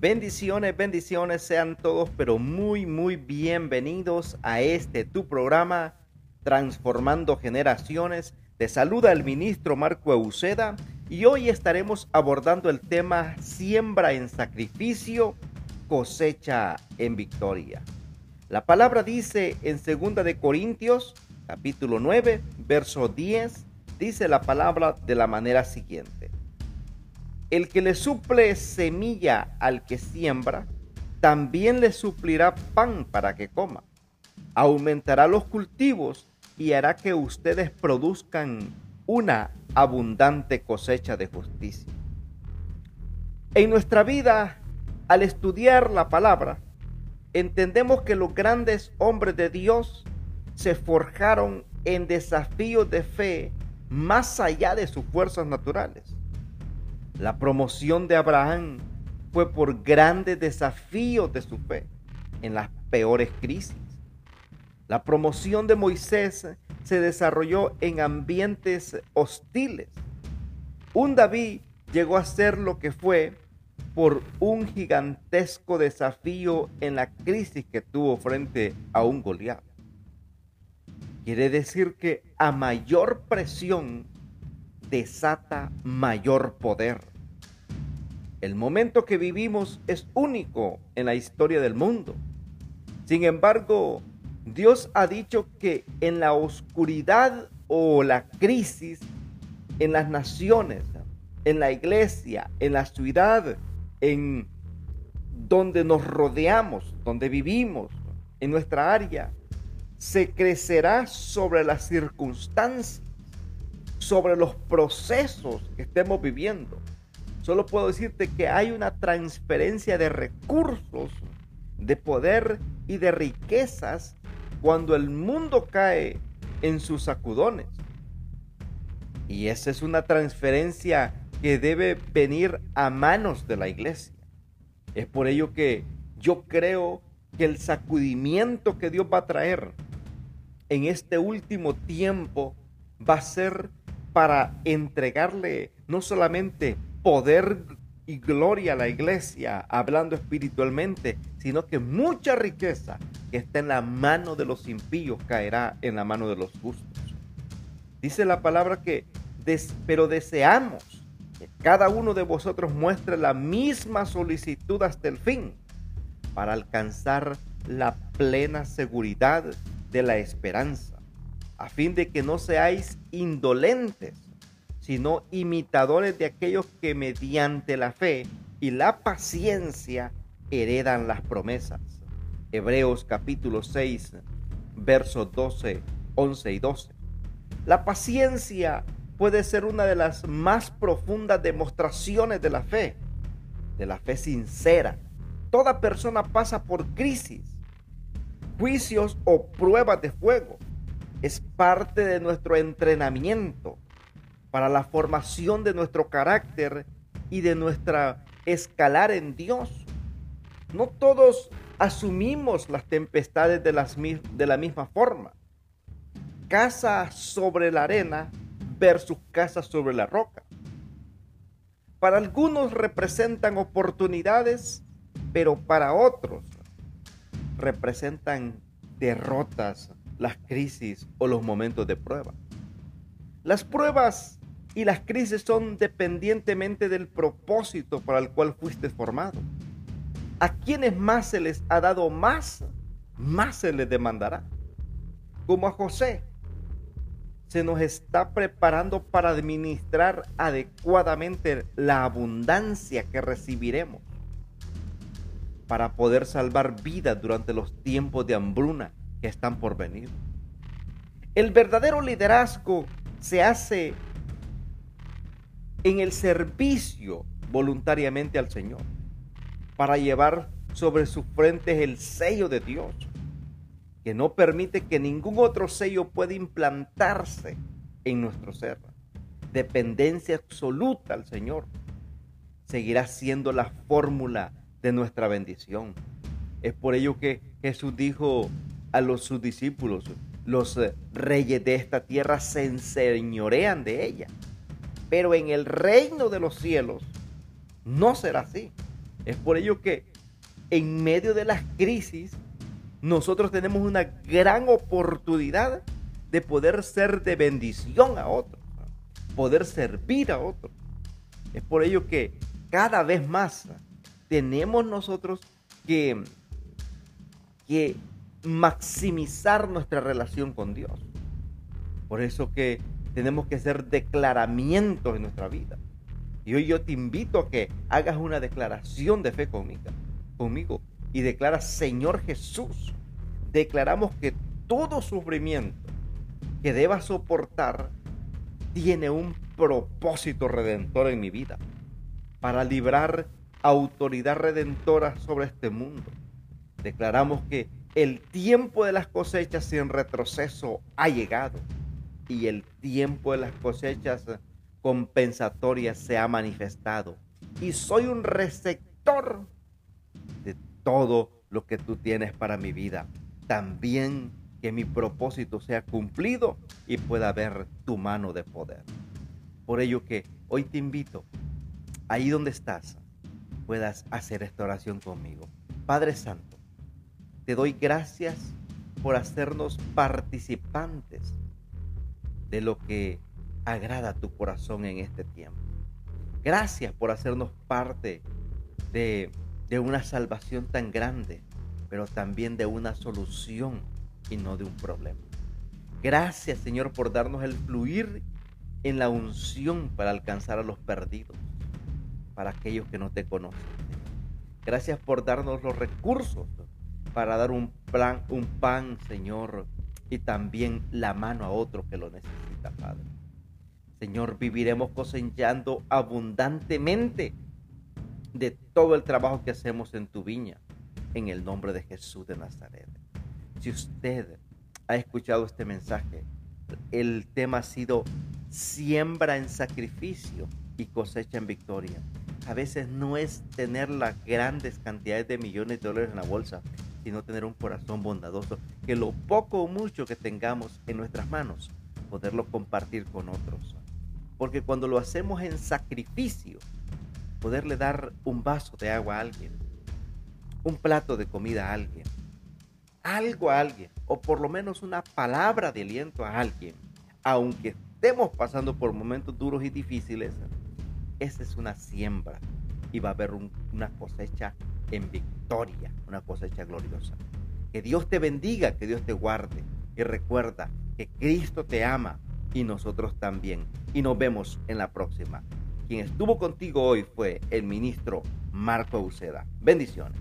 Bendiciones, bendiciones sean todos, pero muy, muy bienvenidos a este tu programa Transformando Generaciones. Te saluda el ministro Marco Euseda y hoy estaremos abordando el tema Siembra en sacrificio, cosecha en victoria. La palabra dice en 2 de Corintios, capítulo 9, verso 10, dice la palabra de la manera siguiente. El que le suple semilla al que siembra, también le suplirá pan para que coma. Aumentará los cultivos y hará que ustedes produzcan una abundante cosecha de justicia. En nuestra vida, al estudiar la palabra, entendemos que los grandes hombres de Dios se forjaron en desafíos de fe más allá de sus fuerzas naturales. La promoción de Abraham fue por grandes desafíos de su fe en las peores crisis. La promoción de Moisés se desarrolló en ambientes hostiles. Un David llegó a ser lo que fue por un gigantesco desafío en la crisis que tuvo frente a un Goliat. Quiere decir que a mayor presión desata mayor poder. El momento que vivimos es único en la historia del mundo. Sin embargo, Dios ha dicho que en la oscuridad o la crisis, en las naciones, en la iglesia, en la ciudad, en donde nos rodeamos, donde vivimos, en nuestra área, se crecerá sobre las circunstancias sobre los procesos que estemos viviendo. Solo puedo decirte que hay una transferencia de recursos, de poder y de riquezas cuando el mundo cae en sus sacudones. Y esa es una transferencia que debe venir a manos de la iglesia. Es por ello que yo creo que el sacudimiento que Dios va a traer en este último tiempo va a ser para entregarle no solamente poder y gloria a la iglesia, hablando espiritualmente, sino que mucha riqueza que está en la mano de los impíos caerá en la mano de los justos. Dice la palabra que, pero deseamos que cada uno de vosotros muestre la misma solicitud hasta el fin, para alcanzar la plena seguridad de la esperanza a fin de que no seáis indolentes, sino imitadores de aquellos que mediante la fe y la paciencia heredan las promesas. Hebreos capítulo 6, versos 12, 11 y 12. La paciencia puede ser una de las más profundas demostraciones de la fe, de la fe sincera. Toda persona pasa por crisis, juicios o pruebas de fuego es parte de nuestro entrenamiento para la formación de nuestro carácter y de nuestra escalar en Dios. No todos asumimos las tempestades de, de la misma forma. Casa sobre la arena versus casa sobre la roca. Para algunos representan oportunidades, pero para otros representan derrotas, las crisis o los momentos de prueba. Las pruebas y las crisis son dependientemente del propósito para el cual fuiste formado. A quienes más se les ha dado más, más se les demandará. Como a José, se nos está preparando para administrar adecuadamente la abundancia que recibiremos para poder salvar vidas durante los tiempos de hambruna que están por venir. El verdadero liderazgo se hace en el servicio voluntariamente al Señor para llevar sobre sus frentes el sello de Dios, que no permite que ningún otro sello pueda implantarse en nuestro ser. Dependencia absoluta al Señor seguirá siendo la fórmula de nuestra bendición. Es por ello que Jesús dijo a los sus discípulos. Los eh, reyes de esta tierra se enseñorean de ella. Pero en el reino de los cielos no será así. Es por ello que en medio de las crisis, nosotros tenemos una gran oportunidad de poder ser de bendición a otros, poder servir a otros. Es por ello que cada vez más tenemos nosotros que, que maximizar nuestra relación con Dios. Por eso que tenemos que hacer declaramientos en nuestra vida. Y hoy yo te invito a que hagas una declaración de fe conmigo, conmigo y declara, Señor Jesús, declaramos que todo sufrimiento que deba soportar tiene un propósito redentor en mi vida para librar autoridad redentora sobre este mundo. Declaramos que el tiempo de las cosechas sin retroceso ha llegado y el tiempo de las cosechas compensatorias se ha manifestado. Y soy un receptor de todo lo que tú tienes para mi vida. También que mi propósito sea cumplido y pueda ver tu mano de poder. Por ello que hoy te invito, ahí donde estás, puedas hacer esta oración conmigo. Padre Santo, te doy gracias por hacernos participantes de lo que agrada tu corazón en este tiempo. Gracias por hacernos parte de, de una salvación tan grande, pero también de una solución y no de un problema. Gracias Señor por darnos el fluir en la unción para alcanzar a los perdidos, para aquellos que no te conocen. Gracias por darnos los recursos para dar un plan, un pan, Señor, y también la mano a otro que lo necesita, Padre. Señor, viviremos cosechando abundantemente de todo el trabajo que hacemos en tu viña, en el nombre de Jesús de Nazaret. Si usted ha escuchado este mensaje, el tema ha sido siembra en sacrificio y cosecha en victoria. A veces no es tener las grandes cantidades de millones de dólares en la bolsa, sino tener un corazón bondadoso, que lo poco o mucho que tengamos en nuestras manos, poderlo compartir con otros. Porque cuando lo hacemos en sacrificio, poderle dar un vaso de agua a alguien, un plato de comida a alguien, algo a alguien, o por lo menos una palabra de aliento a alguien, aunque estemos pasando por momentos duros y difíciles, esa es una siembra y va a haber una cosecha en victoria, una cosecha gloriosa. Que Dios te bendiga, que Dios te guarde y recuerda que Cristo te ama y nosotros también. Y nos vemos en la próxima. Quien estuvo contigo hoy fue el ministro Marco Uceda. Bendiciones.